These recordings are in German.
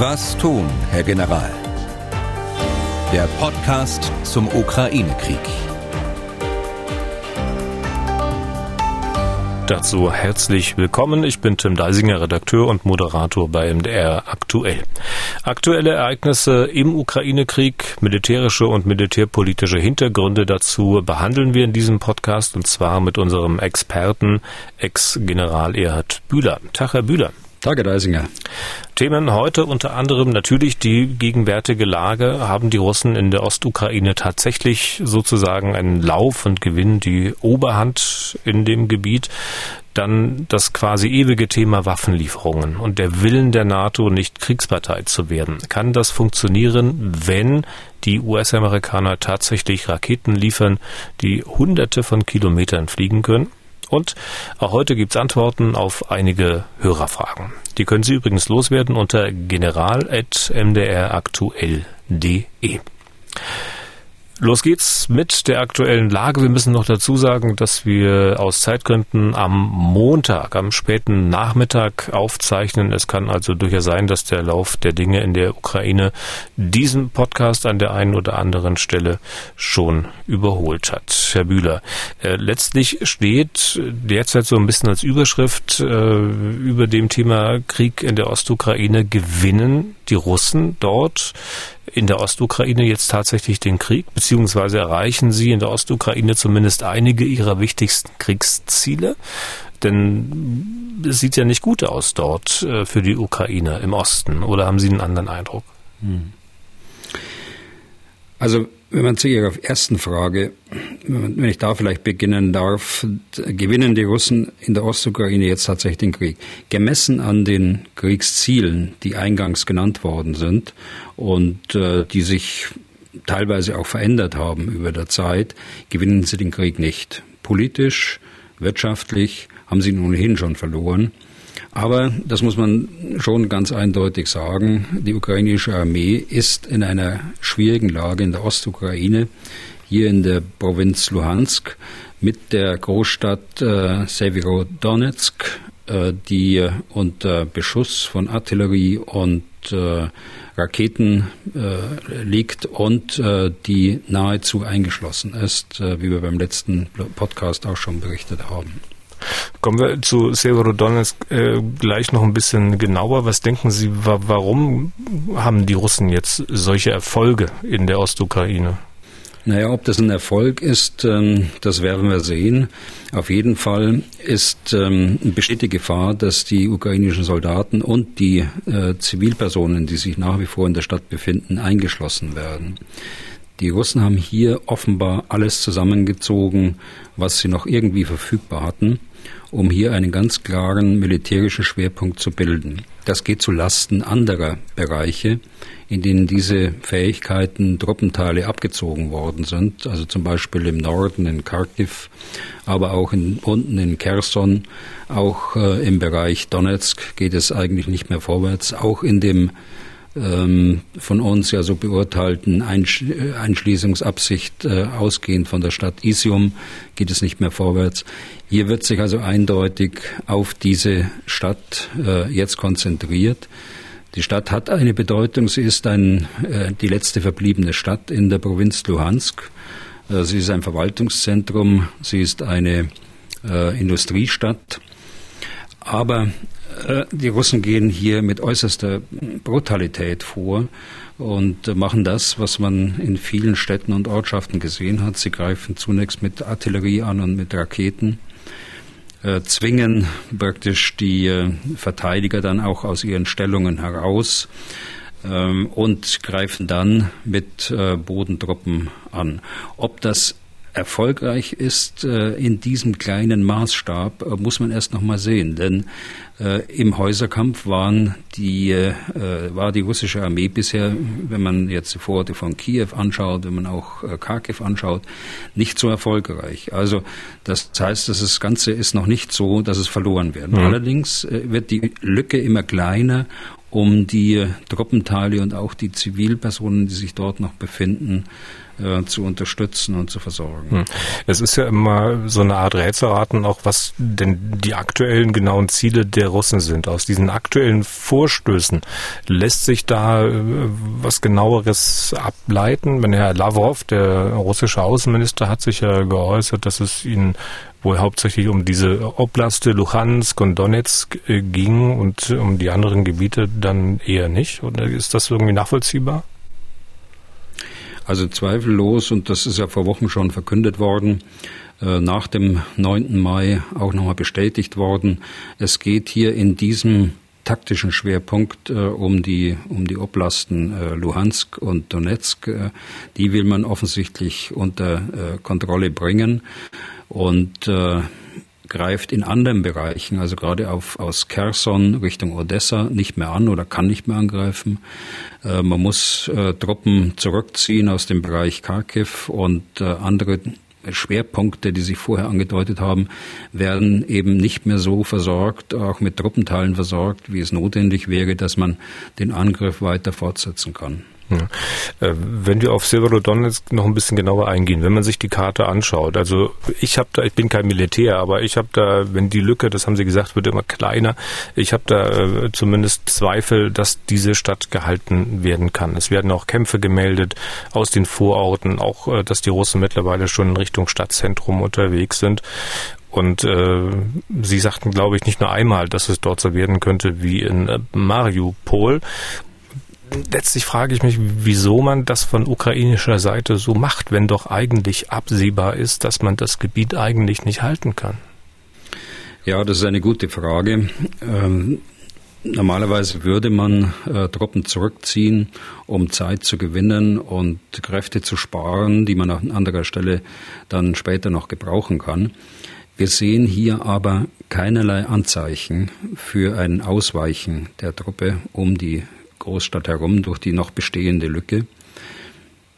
Was tun, Herr General? Der Podcast zum Ukraine-Krieg. Dazu herzlich willkommen. Ich bin Tim Deisinger, Redakteur und Moderator bei MDR Aktuell. Aktuelle Ereignisse im Ukraine-Krieg, militärische und militärpolitische Hintergründe dazu behandeln wir in diesem Podcast und zwar mit unserem Experten, Ex-General Erhard Bühler. Tag, Herr Bühler. Tage Deisinger. Themen heute unter anderem natürlich die gegenwärtige Lage. Haben die Russen in der Ostukraine tatsächlich sozusagen einen Lauf und gewinnen die Oberhand in dem Gebiet? Dann das quasi ewige Thema Waffenlieferungen und der Willen der NATO, nicht Kriegspartei zu werden. Kann das funktionieren, wenn die US-Amerikaner tatsächlich Raketen liefern, die hunderte von Kilometern fliegen können? Und auch heute gibt's Antworten auf einige Hörerfragen. Die können Sie übrigens loswerden unter general.mdraktuell.de. Los geht's mit der aktuellen Lage. Wir müssen noch dazu sagen, dass wir aus Zeitgründen am Montag, am späten Nachmittag aufzeichnen. Es kann also durchaus sein, dass der Lauf der Dinge in der Ukraine diesen Podcast an der einen oder anderen Stelle schon überholt hat. Herr Bühler, äh, letztlich steht derzeit so ein bisschen als Überschrift äh, über dem Thema Krieg in der Ostukraine gewinnen die Russen dort in der Ostukraine jetzt tatsächlich den Krieg, beziehungsweise erreichen sie in der Ostukraine zumindest einige ihrer wichtigsten Kriegsziele? Denn es sieht ja nicht gut aus dort äh, für die Ukraine im Osten. Oder haben Sie einen anderen Eindruck? Hm. Also wenn man zu Ihrer ersten Frage, wenn ich da vielleicht beginnen darf, gewinnen die Russen in der Ostukraine jetzt tatsächlich den Krieg. Gemessen an den Kriegszielen, die eingangs genannt worden sind und äh, die sich teilweise auch verändert haben über der Zeit, gewinnen sie den Krieg nicht. Politisch, wirtschaftlich haben sie ihn ohnehin schon verloren. Aber das muss man schon ganz eindeutig sagen. Die ukrainische Armee ist in einer schwierigen Lage in der Ostukraine, hier in der Provinz Luhansk, mit der Großstadt äh, Severodonetsk, äh, die unter Beschuss von Artillerie und äh, Raketen äh, liegt und äh, die nahezu eingeschlossen ist, äh, wie wir beim letzten Podcast auch schon berichtet haben. Kommen wir zu Severodonetsk äh, gleich noch ein bisschen genauer. Was denken Sie, wa warum haben die Russen jetzt solche Erfolge in der Ostukraine? Naja, ob das ein Erfolg ist, ähm, das werden wir sehen. Auf jeden Fall ist, ähm, besteht die Gefahr, dass die ukrainischen Soldaten und die äh, Zivilpersonen, die sich nach wie vor in der Stadt befinden, eingeschlossen werden. Die Russen haben hier offenbar alles zusammengezogen, was sie noch irgendwie verfügbar hatten um hier einen ganz klaren militärischen Schwerpunkt zu bilden. Das geht zu Lasten anderer Bereiche, in denen diese Fähigkeiten Truppenteile abgezogen worden sind, also zum Beispiel im Norden in Kharkiv, aber auch in, unten in Kherson, auch äh, im Bereich Donetsk geht es eigentlich nicht mehr vorwärts, auch in dem ähm, von uns ja so beurteilten Einsch Einschließungsabsicht äh, ausgehend von der Stadt Isium geht es nicht mehr vorwärts. Hier wird sich also eindeutig auf diese Stadt äh, jetzt konzentriert. Die Stadt hat eine Bedeutung. Sie ist ein, äh, die letzte verbliebene Stadt in der Provinz Luhansk. Äh, sie ist ein Verwaltungszentrum. Sie ist eine äh, Industriestadt. Aber äh, die Russen gehen hier mit äußerster Brutalität vor und machen das, was man in vielen Städten und Ortschaften gesehen hat. Sie greifen zunächst mit Artillerie an und mit Raketen, äh, zwingen praktisch die äh, Verteidiger dann auch aus ihren Stellungen heraus ähm, und greifen dann mit Bodentruppen an. Ob das erfolgreich ist äh, in diesem kleinen Maßstab, äh, muss man erst noch mal sehen. Denn äh, im Häuserkampf waren die, äh, war die russische Armee bisher, wenn man jetzt die Vororte von Kiew anschaut, wenn man auch äh, Kharkiv anschaut, nicht so erfolgreich. Also das heißt, dass das Ganze ist noch nicht so, dass es verloren wird. Mhm. Allerdings äh, wird die Lücke immer kleiner um die Truppenteile und auch die Zivilpersonen, die sich dort noch befinden, äh, zu unterstützen und zu versorgen. Hm. Es ist ja immer so eine Art Rätselraten, auch was denn die aktuellen genauen Ziele der Russen sind. Aus diesen aktuellen Vorstößen lässt sich da äh, was genaueres ableiten. Wenn Herr Lavrov, der russische Außenminister, hat sich ja geäußert, dass es ihnen wohl hauptsächlich um diese Oblaste Luhansk und Donetsk äh, ging und um die anderen Gebiete dann eher nicht. Oder ist das irgendwie nachvollziehbar? Also zweifellos, und das ist ja vor Wochen schon verkündet worden, nach dem 9. Mai auch nochmal bestätigt worden. Es geht hier in diesem taktischen Schwerpunkt äh, um die um die Oblasten äh, Luhansk und Donetsk. Äh, die will man offensichtlich unter äh, Kontrolle bringen und äh, greift in anderen Bereichen, also gerade auf, aus Kherson Richtung Odessa, nicht mehr an oder kann nicht mehr angreifen. Äh, man muss äh, Truppen zurückziehen aus dem Bereich Kharkiv und äh, andere Schwerpunkte, die sich vorher angedeutet haben, werden eben nicht mehr so versorgt, auch mit Truppenteilen versorgt, wie es notwendig wäre, dass man den Angriff weiter fortsetzen kann. Äh, wenn wir auf Severodonetsk noch ein bisschen genauer eingehen, wenn man sich die Karte anschaut, also ich habe da, ich bin kein Militär, aber ich habe da, wenn die Lücke, das haben Sie gesagt, wird immer kleiner, ich habe da äh, zumindest Zweifel, dass diese Stadt gehalten werden kann. Es werden auch Kämpfe gemeldet aus den Vororten, auch äh, dass die Russen mittlerweile schon in Richtung Stadtzentrum unterwegs sind. Und äh, Sie sagten, glaube ich, nicht nur einmal, dass es dort so werden könnte wie in äh, Mariupol letztlich frage ich mich, wieso man das von ukrainischer Seite so macht, wenn doch eigentlich absehbar ist, dass man das Gebiet eigentlich nicht halten kann. Ja, das ist eine gute Frage. Ähm, normalerweise würde man äh, Truppen zurückziehen, um Zeit zu gewinnen und Kräfte zu sparen, die man an anderer Stelle dann später noch gebrauchen kann. Wir sehen hier aber keinerlei Anzeichen für ein Ausweichen der Truppe um die Großstadt herum durch die noch bestehende Lücke.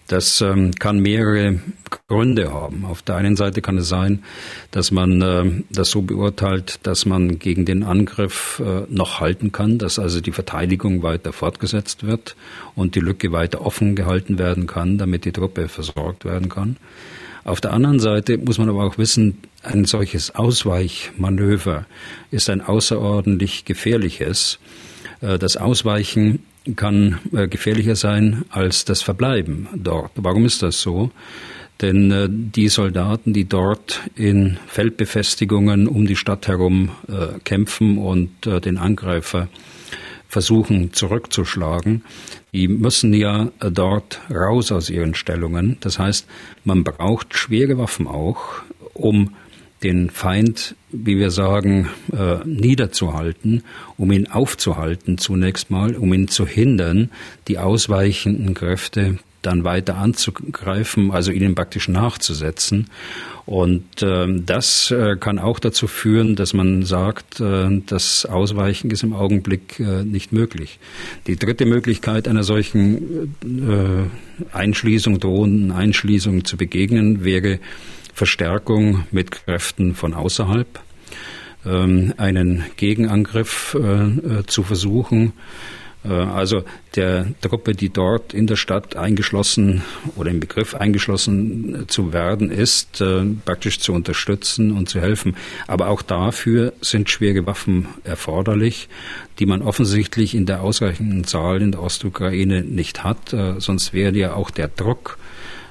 Das ähm, kann mehrere Gründe haben. Auf der einen Seite kann es sein, dass man äh, das so beurteilt, dass man gegen den Angriff äh, noch halten kann, dass also die Verteidigung weiter fortgesetzt wird und die Lücke weiter offen gehalten werden kann, damit die Truppe versorgt werden kann. Auf der anderen Seite muss man aber auch wissen, ein solches Ausweichmanöver ist ein außerordentlich gefährliches. Äh, das Ausweichen kann äh, gefährlicher sein als das Verbleiben dort. Warum ist das so? Denn äh, die Soldaten, die dort in Feldbefestigungen um die Stadt herum äh, kämpfen und äh, den Angreifer versuchen zurückzuschlagen, die müssen ja äh, dort raus aus ihren Stellungen. Das heißt, man braucht schwere Waffen auch, um den Feind, wie wir sagen, äh, niederzuhalten, um ihn aufzuhalten zunächst mal, um ihn zu hindern, die ausweichenden Kräfte dann weiter anzugreifen, also ihnen praktisch nachzusetzen. Und äh, das äh, kann auch dazu führen, dass man sagt, äh, das Ausweichen ist im Augenblick äh, nicht möglich. Die dritte Möglichkeit einer solchen äh, Einschließung, drohenden Einschließung zu begegnen, wäre Verstärkung mit Kräften von außerhalb, ähm, einen Gegenangriff äh, äh, zu versuchen. Äh, also der Truppe, die dort in der Stadt eingeschlossen oder im Begriff eingeschlossen zu werden ist, praktisch zu unterstützen und zu helfen. Aber auch dafür sind schwere Waffen erforderlich, die man offensichtlich in der ausreichenden Zahl in der Ostukraine nicht hat. Sonst wäre ja auch der Druck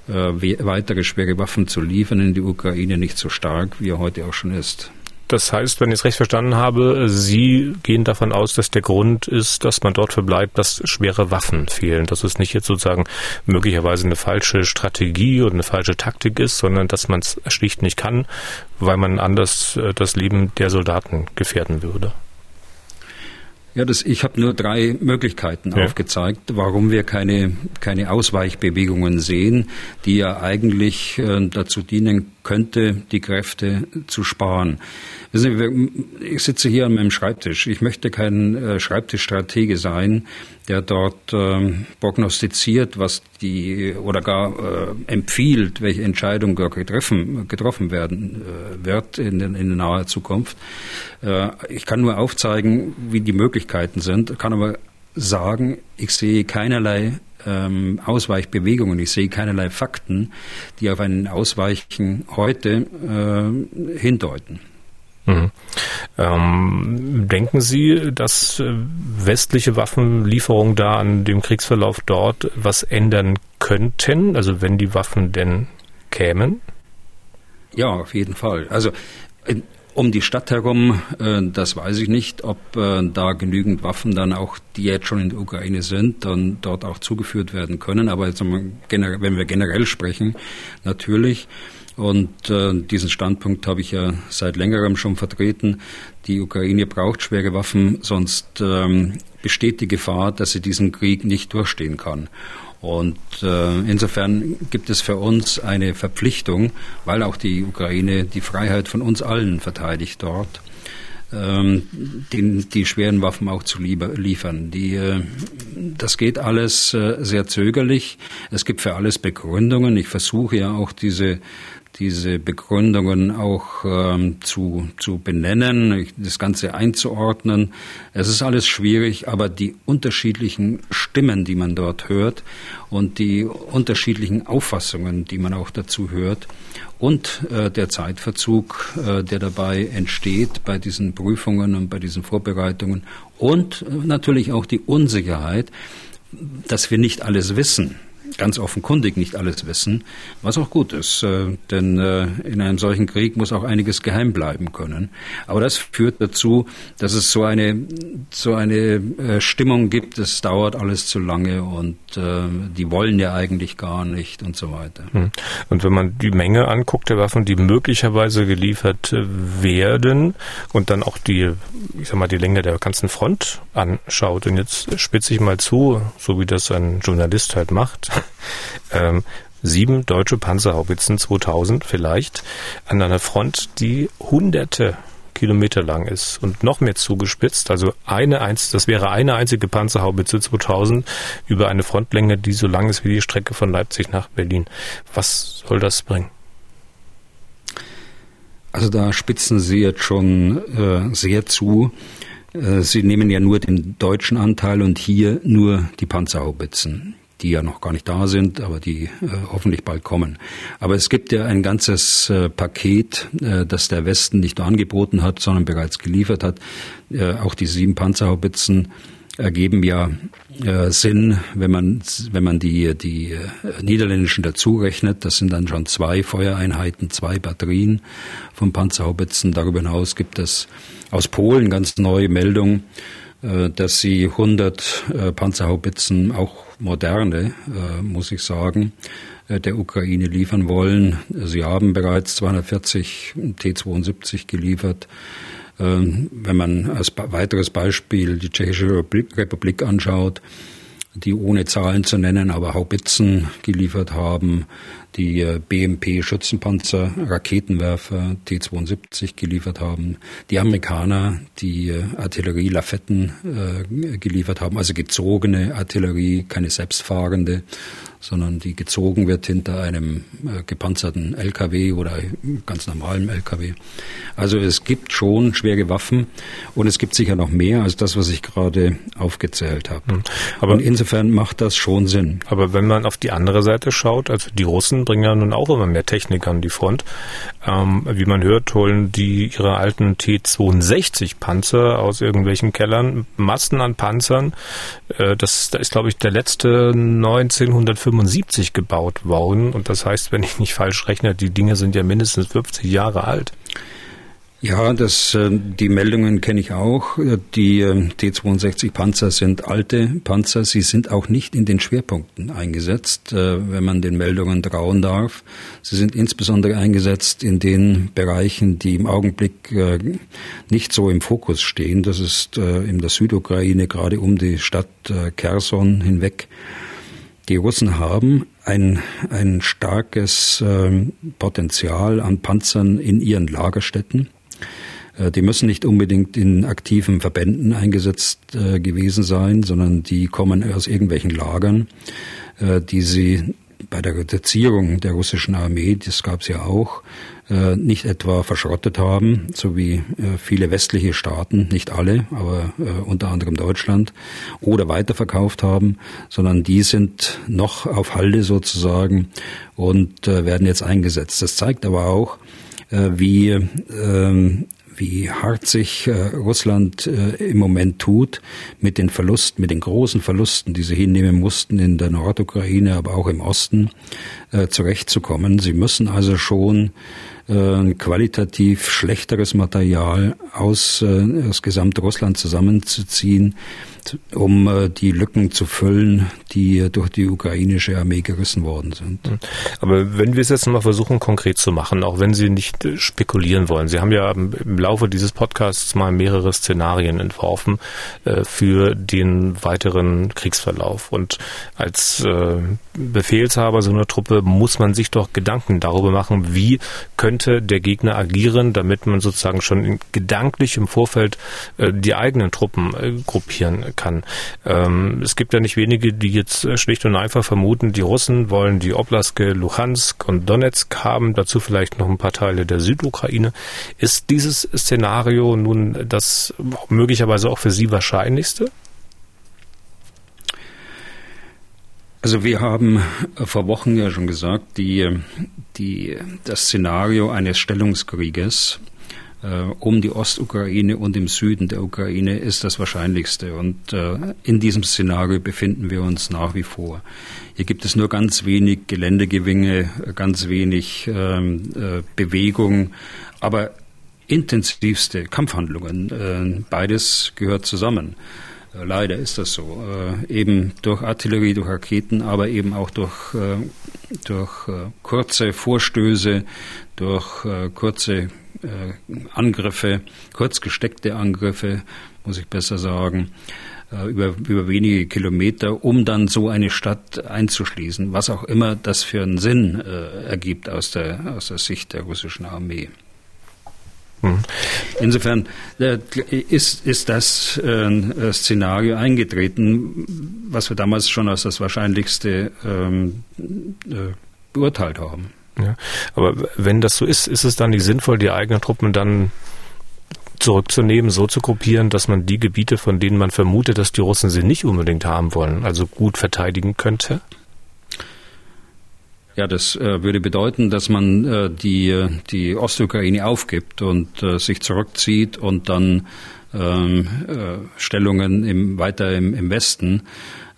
weitere schwere Waffen zu liefern in die Ukraine nicht so stark, wie er heute auch schon ist. Das heißt, wenn ich es recht verstanden habe, Sie gehen davon aus, dass der Grund ist, dass man dort verbleibt, dass schwere Waffen fehlen. Dass es nicht jetzt sozusagen möglicherweise eine falsche Strategie oder eine falsche Taktik ist, sondern dass man es schlicht nicht kann, weil man anders äh, das Leben der Soldaten gefährden würde. Ja, das, ich habe nur drei Möglichkeiten ja. aufgezeigt, warum wir keine, keine Ausweichbewegungen sehen, die ja eigentlich äh, dazu dienen könnte, die Kräfte zu sparen. Sie, ich sitze hier an meinem Schreibtisch. Ich möchte kein äh, Schreibtischstratege sein, der dort äh, prognostiziert, was die oder gar äh, empfiehlt, welche Entscheidung getroffen, getroffen werden äh, wird in, in, naher Zukunft. Ich kann nur aufzeigen, wie die Möglichkeiten sind, kann aber sagen, ich sehe keinerlei ähm, Ausweichbewegungen, ich sehe keinerlei Fakten, die auf ein Ausweichen heute äh, hindeuten. Mhm. Ähm, denken Sie, dass äh, westliche Waffenlieferungen da an dem Kriegsverlauf dort was ändern könnten? Also wenn die Waffen denn kämen? Ja, auf jeden Fall. Also um die Stadt herum, äh, das weiß ich nicht, ob äh, da genügend Waffen dann auch, die jetzt schon in der Ukraine sind, dann dort auch zugeführt werden können. Aber wenn wir generell sprechen, natürlich. Und äh, diesen Standpunkt habe ich ja seit längerem schon vertreten. Die Ukraine braucht schwere Waffen, sonst ähm, besteht die Gefahr, dass sie diesen Krieg nicht durchstehen kann. Und äh, insofern gibt es für uns eine Verpflichtung, weil auch die Ukraine die Freiheit von uns allen verteidigt dort, ähm, die, die schweren Waffen auch zu liefern. Die, äh, das geht alles äh, sehr zögerlich. Es gibt für alles Begründungen. Ich versuche ja auch diese diese Begründungen auch ähm, zu, zu benennen, das Ganze einzuordnen. Es ist alles schwierig, aber die unterschiedlichen Stimmen, die man dort hört und die unterschiedlichen Auffassungen, die man auch dazu hört und äh, der Zeitverzug, äh, der dabei entsteht bei diesen Prüfungen und bei diesen Vorbereitungen und äh, natürlich auch die Unsicherheit, dass wir nicht alles wissen ganz offenkundig nicht alles wissen, was auch gut ist, äh, denn äh, in einem solchen Krieg muss auch einiges geheim bleiben können. Aber das führt dazu, dass es so eine so eine äh, Stimmung gibt, es dauert alles zu lange und die wollen ja eigentlich gar nicht und so weiter. Hm. Und wenn man die Menge anguckt der Waffen, die möglicherweise geliefert werden und dann auch die, ich sag mal, die Länge der ganzen Front anschaut und jetzt spitze ich mal zu, so wie das ein Journalist halt macht, ähm, sieben deutsche Panzerhaubitzen 2000 vielleicht an einer Front, die hunderte Kilometer lang ist und noch mehr zugespitzt. Also eine eins, das wäre eine einzige Panzerhaubitze 2000 über eine Frontlänge, die so lang ist wie die Strecke von Leipzig nach Berlin. Was soll das bringen? Also da spitzen Sie jetzt schon äh, sehr zu. Äh, Sie nehmen ja nur den deutschen Anteil und hier nur die Panzerhaubitzen die ja noch gar nicht da sind, aber die äh, hoffentlich bald kommen. Aber es gibt ja ein ganzes äh, Paket, äh, das der Westen nicht nur angeboten hat, sondern bereits geliefert hat. Äh, auch die sieben Panzerhaubitzen ergeben ja äh, Sinn, wenn man wenn man die die äh, niederländischen dazu rechnet. Das sind dann schon zwei Feuereinheiten, zwei Batterien von Panzerhaubitzen. Darüber hinaus gibt es aus Polen ganz neue Meldungen, dass sie 100 äh, Panzerhaubitzen auch moderne, äh, muss ich sagen, äh, der Ukraine liefern wollen. Sie haben bereits 240 T-72 geliefert. Wenn man als weiteres Beispiel die Tschechische Republik anschaut, die ohne Zahlen zu nennen, aber Haubitzen geliefert haben, die äh, BMP-Schützenpanzer, Raketenwerfer T-72 geliefert haben, die Amerikaner, die äh, Artillerie Lafetten äh, geliefert haben, also gezogene Artillerie, keine selbstfahrende, sondern die gezogen wird hinter einem äh, gepanzerten LKW oder ganz normalem LKW. Also es gibt schon schwere Waffen und es gibt sicher noch mehr als das, was ich gerade aufgezählt habe. Hm. Aber und insofern macht das schon Sinn. Aber wenn man auf die andere Seite schaut, also die Russen bringen ja nun auch immer mehr Technik an die Front. Ähm, wie man hört, holen die ihre alten T-62 Panzer aus irgendwelchen Kellern, Massen an Panzern. Äh, das, da ist, glaube ich, der letzte 1975 gebaut worden. Und das heißt, wenn ich nicht falsch rechne, die Dinge sind ja mindestens 50 Jahre alt. Ja, das, äh, die Meldungen kenne ich auch. Die äh, T-62 Panzer sind alte Panzer. Sie sind auch nicht in den Schwerpunkten eingesetzt, äh, wenn man den Meldungen trauen darf. Sie sind insbesondere eingesetzt in den Bereichen, die im Augenblick nicht so im Fokus stehen. Das ist in der Südukraine, gerade um die Stadt Kherson hinweg. Die Russen haben ein, ein starkes Potenzial an Panzern in ihren Lagerstätten. Äh, die müssen nicht unbedingt in aktiven Verbänden eingesetzt äh, gewesen sein, sondern die kommen aus irgendwelchen Lagern, äh, die sie bei der Reduzierung der russischen Armee, das gab es ja auch, nicht etwa verschrottet haben, so wie viele westliche Staaten, nicht alle, aber unter anderem Deutschland, oder weiterverkauft haben, sondern die sind noch auf Halde sozusagen und werden jetzt eingesetzt. Das zeigt aber auch, wie ähm, wie hart sich äh, Russland äh, im Moment tut mit den Verlusten, mit den großen Verlusten, die sie hinnehmen mussten in der Nordukraine, aber auch im Osten, äh, zurechtzukommen. Sie müssen also schon äh, qualitativ schlechteres Material aus, äh, aus Gesamtrussland zusammenzuziehen, um äh, die Lücken zu füllen, die durch die ukrainische Armee gerissen worden sind. Hm. Aber wenn wir es jetzt mal versuchen, konkret zu machen, auch wenn Sie nicht äh, spekulieren wollen. Sie haben ja im Laufe dieses Podcasts mal mehrere Szenarien entworfen äh, für den weiteren Kriegsverlauf. Und als äh, Befehlshaber so einer Truppe muss man sich doch Gedanken darüber machen, wie könnte der Gegner agieren, damit man sozusagen schon gedanklich im Vorfeld äh, die eigenen Truppen äh, gruppieren kann. Ähm, es gibt ja nicht wenige, die jetzt äh, schlicht und einfach vermuten, die Russen wollen die Oblaske Luhansk und Donetsk haben, dazu vielleicht noch ein paar Teile der Südukraine. Ist dieses Szenario nun das möglicherweise auch für Sie wahrscheinlichste? Also wir haben vor Wochen ja schon gesagt, die, die, das Szenario eines Stellungskrieges äh, um die Ostukraine und im Süden der Ukraine ist das Wahrscheinlichste. Und äh, in diesem Szenario befinden wir uns nach wie vor. Hier gibt es nur ganz wenig Geländegewinne, ganz wenig ähm, äh, Bewegung, aber intensivste Kampfhandlungen. Äh, beides gehört zusammen. Äh, leider ist das so. Äh, eben durch Artillerie, durch Raketen, aber eben auch durch, äh, durch äh, kurze Vorstöße, durch äh, kurze äh, Angriffe, kurz gesteckte Angriffe, muss ich besser sagen, äh, über, über wenige Kilometer, um dann so eine Stadt einzuschließen, was auch immer das für einen Sinn äh, ergibt aus der, aus der Sicht der russischen Armee. Mhm. Insofern äh, ist, ist das äh, Szenario eingetreten, was wir damals schon als das Wahrscheinlichste ähm, äh, beurteilt haben. Ja, aber wenn das so ist, ist es dann nicht sinnvoll, die eigenen Truppen dann zurückzunehmen, so zu gruppieren, dass man die Gebiete, von denen man vermutet, dass die Russen sie nicht unbedingt haben wollen, also gut verteidigen könnte? Ja, das äh, würde bedeuten, dass man äh, die, die Ostukraine aufgibt und äh, sich zurückzieht und dann ähm, äh, Stellungen im, weiter im, im Westen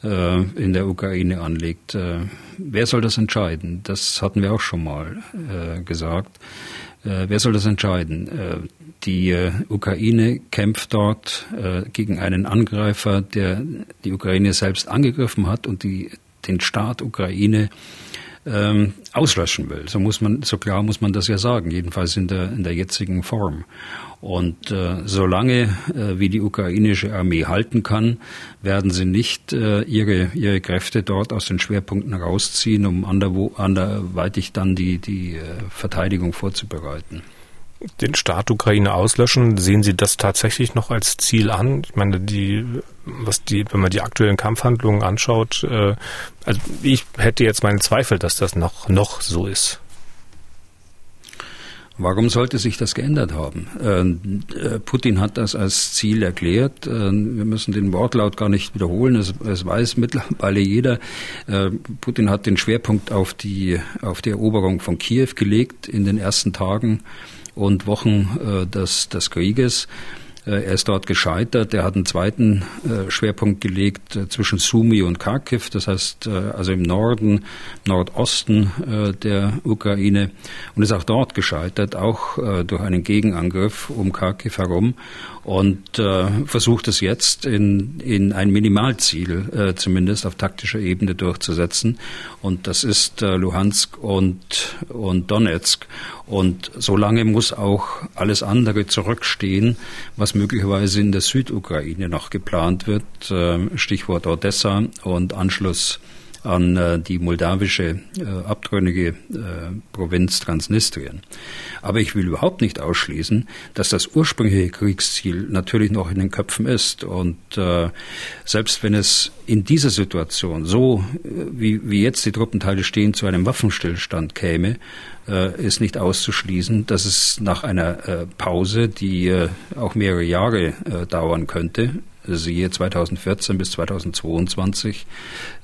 äh, in der Ukraine anlegt. Äh, wer soll das entscheiden? Das hatten wir auch schon mal äh, gesagt. Äh, wer soll das entscheiden? Äh, die äh, Ukraine kämpft dort gegen einen Angreifer, der die Ukraine selbst angegriffen hat und die, den Staat Ukraine ähm, auslöschen will. So muss man, so klar muss man das ja sagen, jedenfalls in der, in der jetzigen Form. Und äh, solange äh, wie die ukrainische Armee halten kann, werden sie nicht äh, ihre, ihre Kräfte dort aus den Schwerpunkten rausziehen, um anderwo, anderweitig dann die, die äh, Verteidigung vorzubereiten den Staat Ukraine auslöschen. Sehen Sie das tatsächlich noch als Ziel an? Ich meine, die, was die, wenn man die aktuellen Kampfhandlungen anschaut, äh, also ich hätte jetzt meinen Zweifel, dass das noch, noch so ist. Warum sollte sich das geändert haben? Äh, Putin hat das als Ziel erklärt. Äh, wir müssen den Wortlaut gar nicht wiederholen. Es, es weiß mittlerweile jeder. Äh, Putin hat den Schwerpunkt auf die, auf die Eroberung von Kiew gelegt in den ersten Tagen und Wochen des, des Krieges. Äh, er ist dort gescheitert. Er hat einen zweiten äh, Schwerpunkt gelegt äh, zwischen Sumi und Kharkiv, das heißt also im Norden, Nordosten der Ukraine und ist auch dort gescheitert, auch durch einen Gegenangriff um Kharkiv herum und äh, versucht es jetzt in, in ein Minimalziel äh, zumindest auf taktischer Ebene durchzusetzen. Und das ist äh, Luhansk und, und Donetsk. Und solange muss auch alles andere zurückstehen, was möglicherweise in der Südukraine noch geplant wird. Äh, Stichwort Odessa und Anschluss an äh, die moldawische äh, abtrünnige äh, Provinz Transnistrien. Aber ich will überhaupt nicht ausschließen, dass das ursprüngliche Kriegsziel natürlich noch in den Köpfen ist. Und äh, selbst wenn es in dieser Situation so, äh, wie, wie jetzt die Truppenteile stehen, zu einem Waffenstillstand käme, ist nicht auszuschließen, dass es nach einer Pause, die auch mehrere Jahre dauern könnte, siehe 2014 bis 2022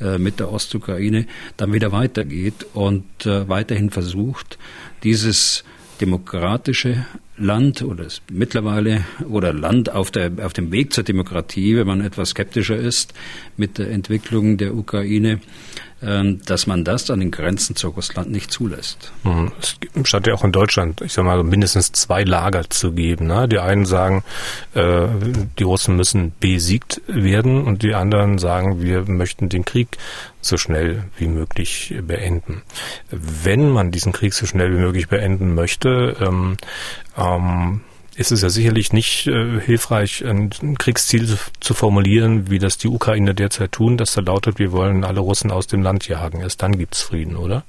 äh, mit der Ostukraine, dann wieder weitergeht und äh, weiterhin versucht, dieses demokratische Land oder mittlerweile oder Land auf, der, auf dem Weg zur Demokratie, wenn man etwas skeptischer ist mit der Entwicklung der Ukraine, dass man das an den Grenzen zu Russland nicht zulässt. Mhm. Es scheint ja auch in Deutschland, ich sag mal, mindestens zwei Lager zu geben. Ne? Die einen sagen, äh, die Russen müssen besiegt werden und die anderen sagen, wir möchten den Krieg so schnell wie möglich beenden. Wenn man diesen Krieg so schnell wie möglich beenden möchte, ähm, ähm, ist es ja sicherlich nicht äh, hilfreich, ein, Kriegsziel zu, zu, formulieren, wie das die Ukraine derzeit tun, das da lautet, wir wollen alle Russen aus dem Land jagen. Erst dann gibt's Frieden, oder?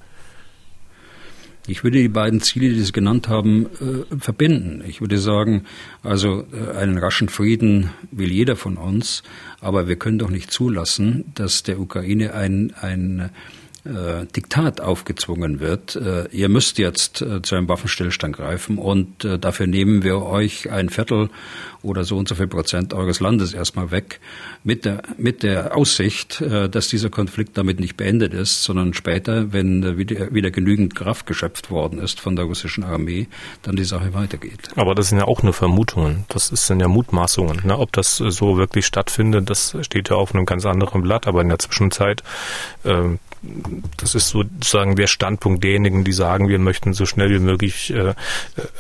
Ich würde die beiden Ziele, die Sie genannt haben, äh, verbinden. Ich würde sagen, also äh, einen raschen Frieden will jeder von uns, aber wir können doch nicht zulassen, dass der Ukraine ein, ein äh, Diktat aufgezwungen wird. Äh, ihr müsst jetzt äh, zu einem Waffenstillstand greifen und äh, dafür nehmen wir euch ein Viertel oder so und so viel Prozent eures Landes erstmal weg, mit der, mit der Aussicht, äh, dass dieser Konflikt damit nicht beendet ist, sondern später, wenn äh, wieder, wieder genügend Kraft geschöpft worden ist von der russischen Armee, dann die Sache weitergeht. Aber das sind ja auch nur Vermutungen. Das sind ja Mutmaßungen. Ne? Ob das so wirklich stattfindet, das steht ja auf einem ganz anderen Blatt. Aber in der Zwischenzeit äh, das ist sozusagen der Standpunkt derjenigen, die sagen, wir möchten so schnell wie möglich äh,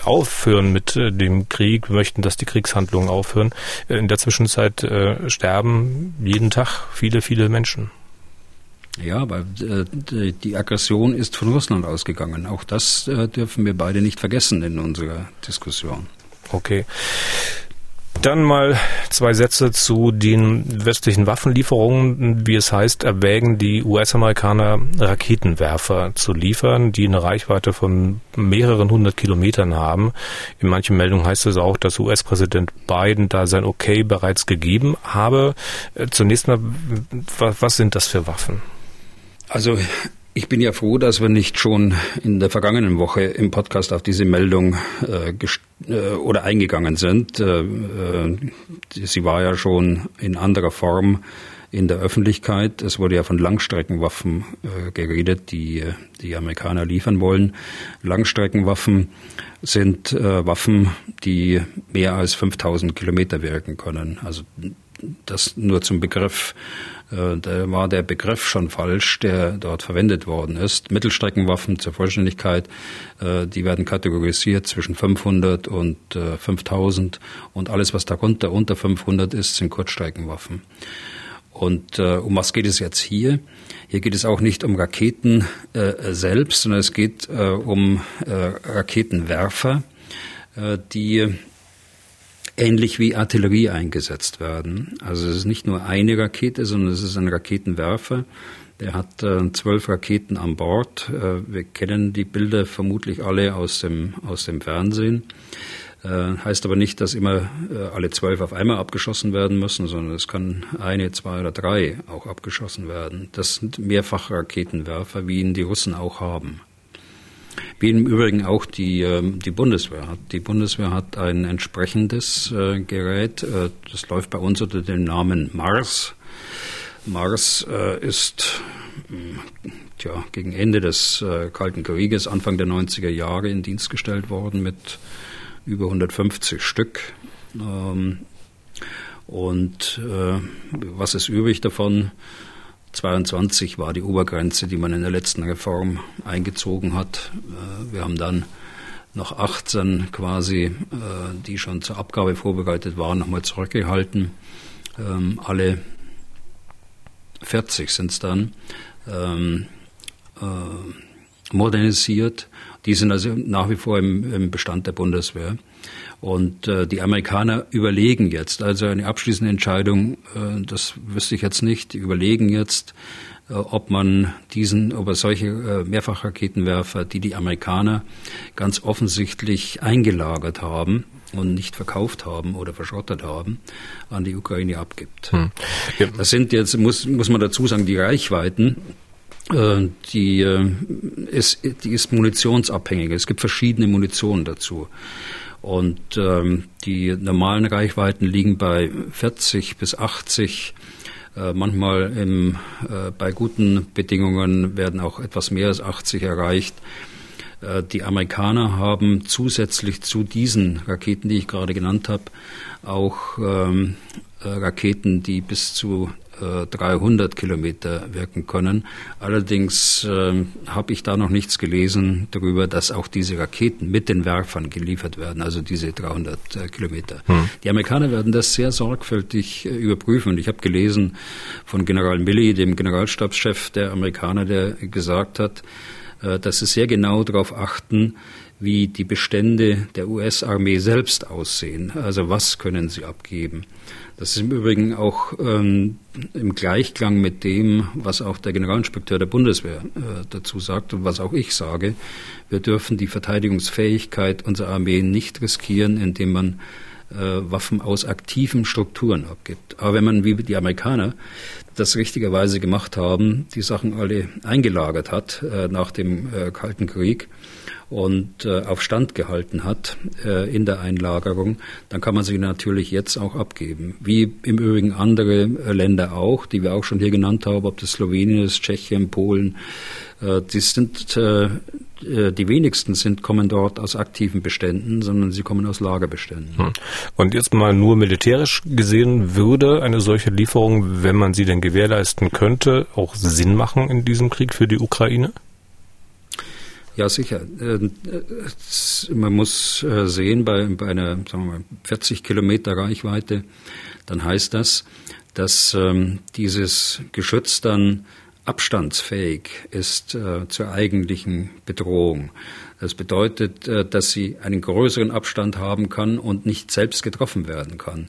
aufhören mit äh, dem Krieg, wir möchten, dass die Kriegshandlungen aufhören. Äh, in der Zwischenzeit äh, sterben jeden Tag viele, viele Menschen. Ja, weil äh, die Aggression ist von Russland ausgegangen. Auch das äh, dürfen wir beide nicht vergessen in unserer Diskussion. Okay. Dann mal zwei Sätze zu den westlichen Waffenlieferungen. Wie es heißt, erwägen die US-Amerikaner Raketenwerfer zu liefern, die eine Reichweite von mehreren hundert Kilometern haben. In manchen Meldungen heißt es auch, dass US-Präsident Biden da sein Okay bereits gegeben habe. Äh, zunächst mal, was sind das für Waffen? Also ich bin ja froh, dass wir nicht schon in der vergangenen Woche im Podcast auf diese Meldung äh, äh, oder eingegangen sind. Äh, äh, sie war ja schon in anderer Form in der Öffentlichkeit. Es wurde ja von Langstreckenwaffen äh, geredet, die die Amerikaner liefern wollen. Langstreckenwaffen sind äh, Waffen, die mehr als 5000 Kilometer wirken können. Also das nur zum Begriff. Äh, da war der Begriff schon falsch, der dort verwendet worden ist. Mittelstreckenwaffen zur Vollständigkeit, äh, die werden kategorisiert zwischen 500 und 5000 äh, und alles, was darunter unter 500 ist, sind Kurzstreckenwaffen. Und äh, um was geht es jetzt hier? Hier geht es auch nicht um Raketen äh, selbst, sondern es geht äh, um äh, Raketenwerfer, äh, die ähnlich wie Artillerie eingesetzt werden. Also es ist nicht nur eine Rakete, sondern es ist ein Raketenwerfer. Der hat äh, zwölf Raketen an Bord. Äh, wir kennen die Bilder vermutlich alle aus dem, aus dem Fernsehen. Äh, heißt aber nicht, dass immer äh, alle zwölf auf einmal abgeschossen werden müssen, sondern es kann eine, zwei oder drei auch abgeschossen werden. Das sind Mehrfachraketenwerfer, wie ihn die Russen auch haben wie im Übrigen auch die, ähm, die Bundeswehr hat. Die Bundeswehr hat ein entsprechendes äh, Gerät, äh, das läuft bei uns unter dem Namen Mars. Mars äh, ist tja, gegen Ende des Kalten Krieges, Anfang der 90er Jahre in Dienst gestellt worden mit über 150 Stück. Ähm, und was ist übrig davon? 22 war die Obergrenze, die man in der letzten Reform eingezogen hat. Äh, wir haben dann noch 18 quasi, äh, die schon zur Abgabe vorbereitet waren, nochmal zurückgehalten. Ähm, alle 40 sind es dann ähm, äh, modernisiert. Die sind also nach wie vor im, Bestand der Bundeswehr. Und äh, die Amerikaner überlegen jetzt, also eine abschließende Entscheidung, äh, das wüsste ich jetzt nicht, die überlegen jetzt, äh, ob man diesen, ob er solche äh, Mehrfachraketenwerfer, die die Amerikaner ganz offensichtlich eingelagert haben, und nicht verkauft haben oder verschrottet haben, an die Ukraine abgibt. Hm. Ja. Das sind jetzt, muss, muss man dazu sagen, die Reichweiten, äh, die, äh, ist, die ist munitionsabhängig. Es gibt verschiedene Munitionen dazu. Und ähm, die normalen Reichweiten liegen bei 40 bis 80 äh, manchmal im, äh, bei guten Bedingungen werden auch etwas mehr als 80 erreicht. Äh, die Amerikaner haben zusätzlich zu diesen Raketen, die ich gerade genannt habe, auch ähm, Raketen, die bis zu 300 Kilometer wirken können. Allerdings äh, habe ich da noch nichts gelesen darüber, dass auch diese Raketen mit den Werfern geliefert werden, also diese 300 äh, Kilometer. Hm. Die Amerikaner werden das sehr sorgfältig äh, überprüfen. Und ich habe gelesen von General Milley, dem Generalstabschef der Amerikaner, der gesagt hat, äh, dass sie sehr genau darauf achten, wie die Bestände der US-Armee selbst aussehen. Also was können sie abgeben? Das ist im Übrigen auch ähm, im Gleichklang mit dem, was auch der Generalinspekteur der Bundeswehr äh, dazu sagt und was auch ich sage. Wir dürfen die Verteidigungsfähigkeit unserer Armee nicht riskieren, indem man Waffen aus aktiven Strukturen abgibt. Aber wenn man wie die Amerikaner das richtigerweise gemacht haben, die Sachen alle eingelagert hat äh, nach dem äh, Kalten Krieg, und äh, auf Stand gehalten hat äh, in der Einlagerung, dann kann man sie natürlich jetzt auch abgeben. Wie im Übrigen andere äh, Länder auch, die wir auch schon hier genannt haben, ob das Slowenien ist, Tschechien, Polen, äh, die sind äh, äh, die wenigsten sind, kommen dort aus aktiven Beständen, sondern sie kommen aus Lagerbeständen. Hm. Und jetzt mal nur militärisch gesehen, würde eine solche Lieferung, wenn man sie denn gewährleisten könnte, auch Sinn machen in diesem Krieg für die Ukraine? Ja, sicher. Man muss äh, sehen, bei, bei einer sagen wir mal, 40 Kilometer Reichweite, dann heißt das, dass ähm, dieses Geschütz dann abstandsfähig ist äh, zur eigentlichen Bedrohung. Das bedeutet, äh, dass sie einen größeren Abstand haben kann und nicht selbst getroffen werden kann.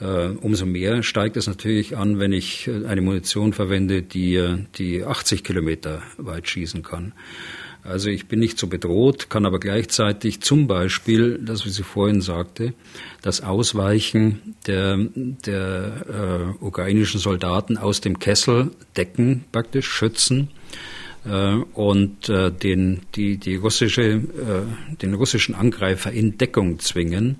Äh, umso mehr steigt es natürlich an, wenn ich äh, eine Munition verwende, die, äh, die 80 Kilometer weit schießen kann. Also ich bin nicht so bedroht, kann aber gleichzeitig zum Beispiel, das wie Sie vorhin sagte, das Ausweichen der, der äh, ukrainischen Soldaten aus dem Kessel decken, praktisch schützen äh, und äh, den, die, die russische, äh, den russischen Angreifer in Deckung zwingen,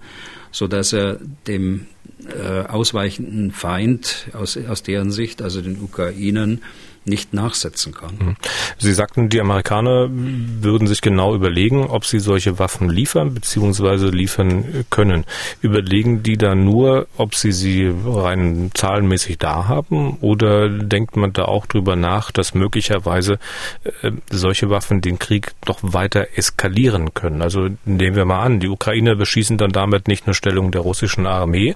so dass er dem äh, ausweichenden Feind aus, aus deren Sicht, also den Ukrainern, nicht nachsetzen kann. Mhm. Sie sagten, die Amerikaner würden sich genau überlegen, ob sie solche Waffen liefern bzw. liefern können. Überlegen die da nur, ob sie sie rein zahlenmäßig da haben oder denkt man da auch drüber nach, dass möglicherweise äh, solche Waffen den Krieg noch weiter eskalieren können? Also nehmen wir mal an, die Ukrainer beschießen dann damit nicht nur Stellung der russischen Armee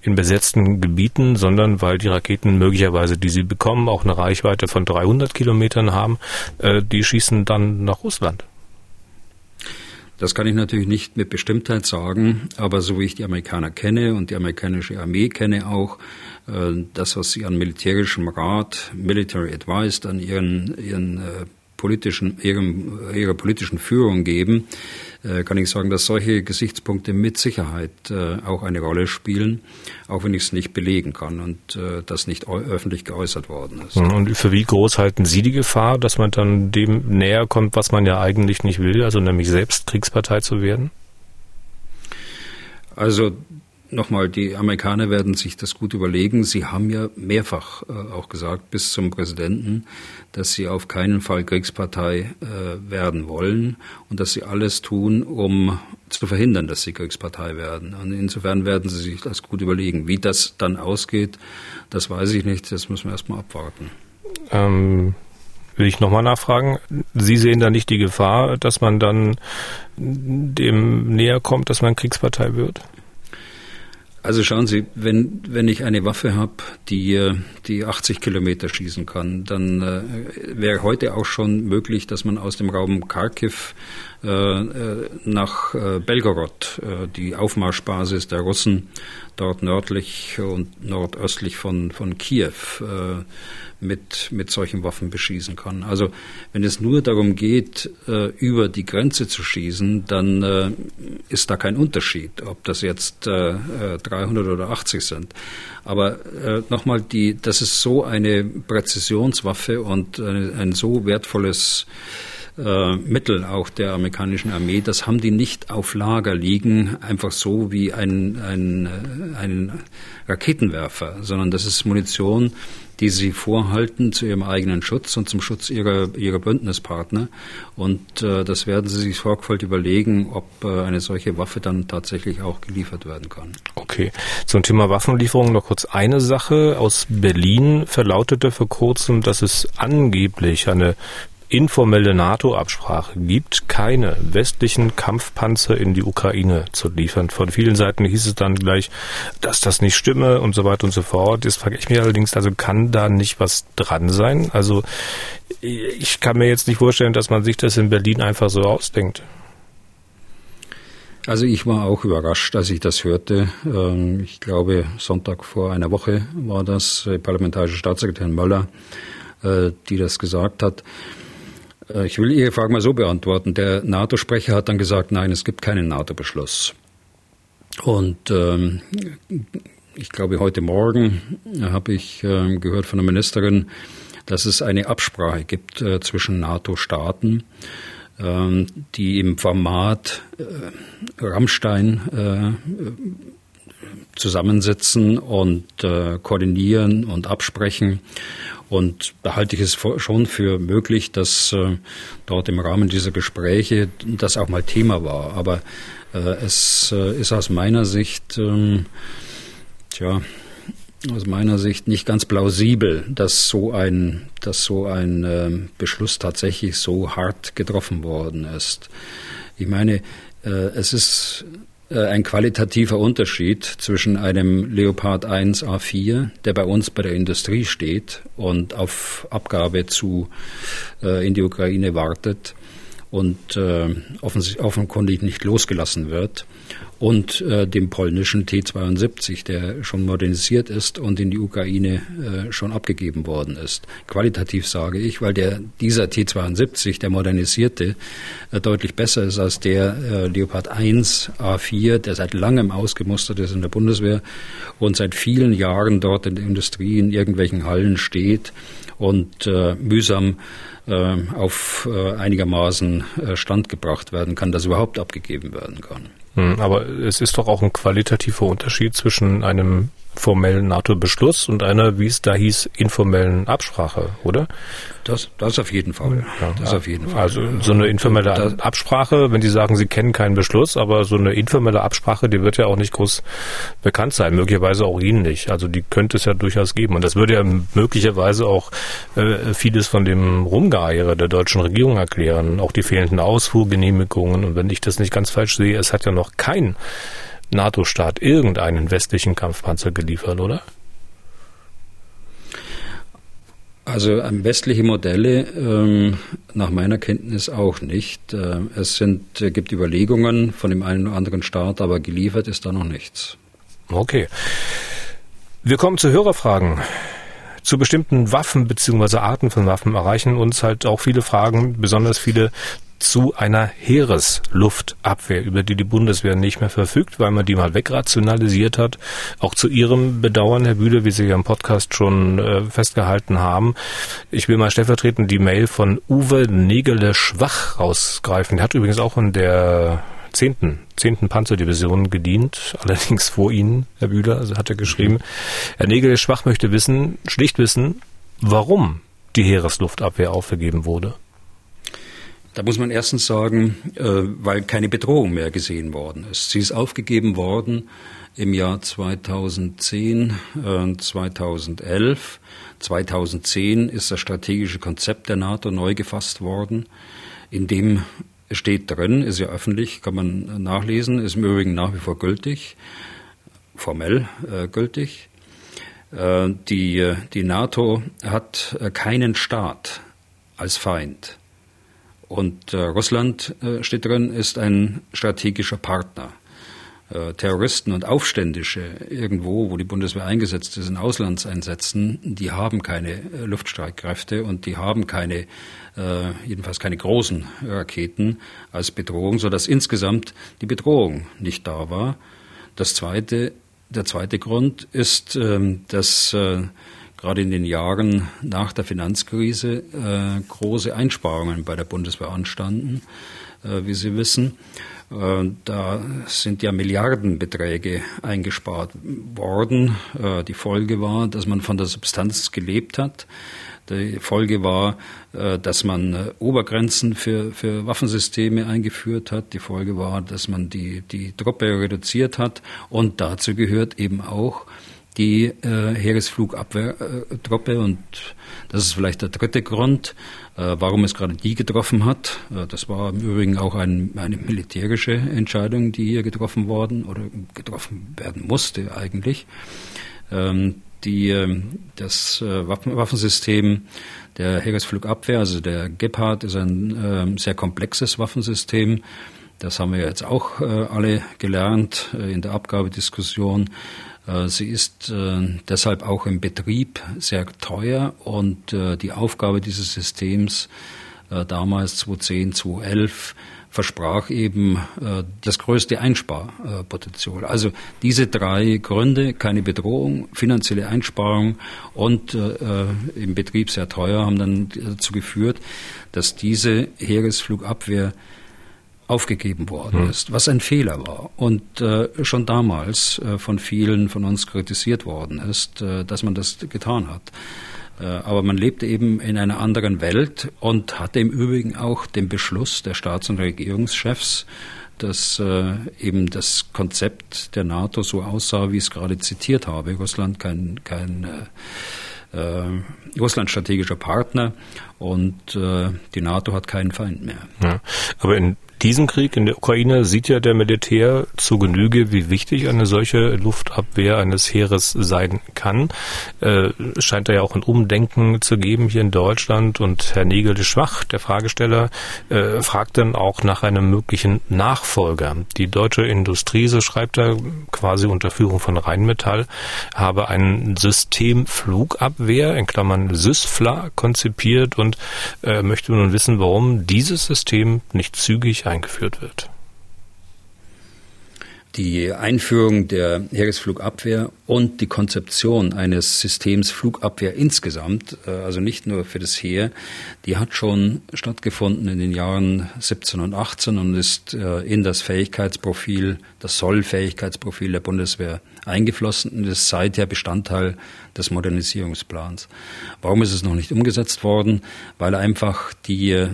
in besetzten Gebieten, sondern weil die Raketen möglicherweise, die sie bekommen, auch eine Reichweite von 300 Kilometern haben, äh, die schießen dann nach Russland. Das kann ich natürlich nicht mit Bestimmtheit sagen, aber so wie ich die Amerikaner kenne und die amerikanische Armee kenne auch, äh, das, was sie an militärischem Rat, Military Advice, an ihren, ihren äh, politischen, ihrem, ihrer politischen Führung geben, kann ich sagen, dass solche Gesichtspunkte mit Sicherheit äh, auch eine Rolle spielen, auch wenn ich es nicht belegen kann und äh, das nicht öffentlich geäußert worden ist. Mhm. Und für wie groß halten Sie die Gefahr, dass man dann dem näher kommt, was man ja eigentlich nicht will, also nämlich selbst Kriegspartei zu werden? Also nochmal, die Amerikaner werden sich das gut überlegen. Sie haben ja mehrfach äh, auch gesagt, bis zum Präsidenten, dass sie auf keinen Fall Kriegspartei äh, werden wollen und dass sie alles tun, um zu verhindern, dass sie Kriegspartei werden. Und insofern werden sie sich das gut überlegen. Wie das dann ausgeht, das weiß ich nicht. Das müssen wir erstmal abwarten. Ähm will ich nochmal nachfragen. Sie sehen da nicht die Gefahr, dass man dann dem näher kommt, dass man Kriegspartei wird? Also schauen Sie, wenn, wenn ich eine Waffe habe, die, die 80 Kilometer schießen kann, dann äh, wäre heute auch schon möglich, dass man aus dem Raum Kharkiv nach äh, Belgorod, äh, die Aufmarschbasis der Russen, dort nördlich und nordöstlich von, von Kiew, äh, mit, mit solchen Waffen beschießen kann. Also wenn es nur darum geht, äh, über die Grenze zu schießen, dann äh, ist da kein Unterschied, ob das jetzt äh, 300 äh, oder 80 sind. Aber äh, nochmal, das ist so eine Präzisionswaffe und ein so wertvolles äh, Mittel auch der amerikanischen Armee, das haben die nicht auf Lager liegen, einfach so wie ein, ein, äh, ein Raketenwerfer, sondern das ist Munition, die sie vorhalten zu ihrem eigenen Schutz und zum Schutz ihrer, ihrer Bündnispartner. Und äh, das werden sie sich sorgfältig überlegen, ob äh, eine solche Waffe dann tatsächlich auch geliefert werden kann. Okay. Zum Thema Waffenlieferung noch kurz eine Sache. Aus Berlin verlautete vor kurzem, dass es angeblich eine informelle NATO-Absprache gibt, keine westlichen Kampfpanzer in die Ukraine zu liefern. Von vielen Seiten hieß es dann gleich, dass das nicht stimme und so weiter und so fort. Jetzt frage ich mich allerdings, also kann da nicht was dran sein? Also ich kann mir jetzt nicht vorstellen, dass man sich das in Berlin einfach so ausdenkt. Also ich war auch überrascht, als ich das hörte. Ähm, ich glaube, Sonntag vor einer Woche war das parlamentarische Staatssekretär Möller, äh, die das gesagt hat. Äh, ich will Ihre Frage mal so beantworten. Der NATO-Sprecher hat dann gesagt, nein, es gibt keinen NATO-Beschluss. Und ähm, ich glaube, heute Morgen habe ich äh, gehört von der Ministerin, dass es eine Absprache gibt äh, zwischen NATO-Staaten, äh, die im Format äh, Rammstein äh, zusammensitzen und koordinieren und absprechen und da halte ich es schon für möglich, dass äh, dort im Rahmen dieser Gespräche das auch mal Thema war. Aber äh, es äh, ist aus meiner Sicht, ähm, tja, aus meiner Sicht nicht ganz plausibel, dass so ein, dass so ein äh, Beschluss tatsächlich so hart getroffen worden ist. Ich meine, äh, es ist äh, ein qualitativer Unterschied zwischen einem Leopard 1 A4, der bei uns bei der Industrie steht und auf Abgabe zu äh, in die Ukraine wartet und äh, offenkundig nicht losgelassen wird, und äh, dem polnischen T-72, der schon modernisiert ist und in die Ukraine äh, schon abgegeben worden ist. Qualitativ sage ich, weil der, dieser T-72, der modernisierte, äh, deutlich besser ist als der äh, Leopard 1 A4, der seit langem ausgemustert ist in der Bundeswehr und seit vielen Jahren dort in der Industrie in irgendwelchen Hallen steht und äh, mühsam äh, auf äh, einigermaßen äh, Stand gebracht werden kann, dass überhaupt abgegeben werden kann. Hm, aber es ist doch auch ein qualitativer Unterschied zwischen einem formellen NATO-Beschluss und einer, wie es da hieß, informellen Absprache, oder? Das, das auf jeden Fall. Ja, das auf jeden Fall. Also so eine informelle das, Absprache, wenn Sie sagen, Sie kennen keinen Beschluss, aber so eine informelle Absprache, die wird ja auch nicht groß bekannt sein, möglicherweise auch Ihnen nicht. Also die könnte es ja durchaus geben. Und das würde ja möglicherweise auch äh, vieles von dem Rumgeeiere der deutschen Regierung erklären, auch die fehlenden Ausfuhrgenehmigungen. Und wenn ich das nicht ganz falsch sehe, es hat ja noch kein NATO-Staat irgendeinen westlichen Kampfpanzer geliefert, oder? Also ähm, westliche Modelle ähm, nach meiner Kenntnis auch nicht. Äh, es sind, äh, gibt Überlegungen von dem einen oder anderen Staat, aber geliefert ist da noch nichts. Okay. Wir kommen zu Hörerfragen. Zu bestimmten Waffen bzw. Arten von Waffen erreichen uns halt auch viele Fragen, besonders viele zu einer Heeresluftabwehr, über die die Bundeswehr nicht mehr verfügt, weil man die mal wegrationalisiert hat. Auch zu Ihrem Bedauern, Herr Bühle, wie Sie ja im Podcast schon äh, festgehalten haben. Ich will mal stellvertretend die Mail von Uwe Negele-Schwach rausgreifen. Der hat übrigens auch in der zehnten, zehnten Panzerdivision gedient, allerdings vor Ihnen, Herr Bühler, also hat er geschrieben. Herr Negele-Schwach möchte wissen, schlicht wissen, warum die Heeresluftabwehr aufgegeben wurde. Da muss man erstens sagen, äh, weil keine Bedrohung mehr gesehen worden ist. Sie ist aufgegeben worden im Jahr 2010, 2011. 2010 ist das strategische Konzept der NATO neu gefasst worden, in dem steht drin, ist ja öffentlich, kann man nachlesen, ist im Übrigen nach wie vor gültig, formell äh, gültig. Äh, die, die NATO hat äh, keinen Staat als Feind. Und äh, Russland äh, steht drin, ist ein strategischer Partner. Äh, Terroristen und Aufständische irgendwo, wo die Bundeswehr eingesetzt ist, in Auslandseinsätzen, die haben keine äh, Luftstreitkräfte und die haben keine, äh, jedenfalls keine großen Raketen als Bedrohung, sodass insgesamt die Bedrohung nicht da war. Das zweite, der zweite Grund ist, ähm, dass äh, gerade in den Jahren nach der Finanzkrise äh, große Einsparungen bei der Bundeswehr anstanden, äh, wie Sie wissen. Äh, da sind ja Milliardenbeträge eingespart worden. Äh, die Folge war, dass man von der Substanz gelebt hat. Die Folge war, äh, dass man Obergrenzen für, für Waffensysteme eingeführt hat. Die Folge war, dass man die, die Truppe reduziert hat. Und dazu gehört eben auch, die äh, Heeresflugabwehrtruppe. Und das ist vielleicht der dritte Grund, äh, warum es gerade die getroffen hat. Äh, das war im Übrigen auch ein, eine militärische Entscheidung, die hier getroffen worden oder getroffen werden musste eigentlich. Ähm, die, ähm, das äh, Waffen, Waffensystem der Heeresflugabwehr, also der Gepard, ist ein ähm, sehr komplexes Waffensystem. Das haben wir jetzt auch äh, alle gelernt äh, in der Abgabediskussion. Äh, sie ist deshalb auch im Betrieb sehr teuer und die Aufgabe dieses Systems damals 2010, 2011 versprach eben das größte Einsparpotenzial. Also diese drei Gründe, keine Bedrohung, finanzielle Einsparung und im Betrieb sehr teuer, haben dann dazu geführt, dass diese Heeresflugabwehr aufgegeben worden ist, was ein Fehler war und äh, schon damals äh, von vielen von uns kritisiert worden ist, äh, dass man das getan hat. Äh, aber man lebte eben in einer anderen Welt und hatte im Übrigen auch den Beschluss der Staats- und Regierungschefs, dass äh, eben das Konzept der NATO so aussah, wie ich es gerade zitiert habe. Russland kein, kein äh, äh, Russland strategischer Partner und äh, die NATO hat keinen Feind mehr. Ja, aber in diesen Krieg in der Ukraine sieht ja der Militär zu Genüge, wie wichtig eine solche Luftabwehr eines Heeres sein kann. Äh, scheint da ja auch ein Umdenken zu geben hier in Deutschland und Herr Nigel de Schwach, der Fragesteller, äh, fragt dann auch nach einem möglichen Nachfolger. Die deutsche Industrie, so schreibt er quasi unter Führung von Rheinmetall, habe ein System Flugabwehr in Klammern SysFla konzipiert und äh, möchte nun wissen, warum dieses System nicht zügig eingeführt wird. Die Einführung der Heeresflugabwehr und die Konzeption eines Systems Flugabwehr insgesamt, äh, also nicht nur für das Heer, die hat schon stattgefunden in den Jahren 17 und 18 und ist äh, in das Fähigkeitsprofil, das Sollfähigkeitsprofil der Bundeswehr eingeflossen und ist seither Bestandteil des Modernisierungsplans. Warum ist es noch nicht umgesetzt worden? Weil einfach die äh,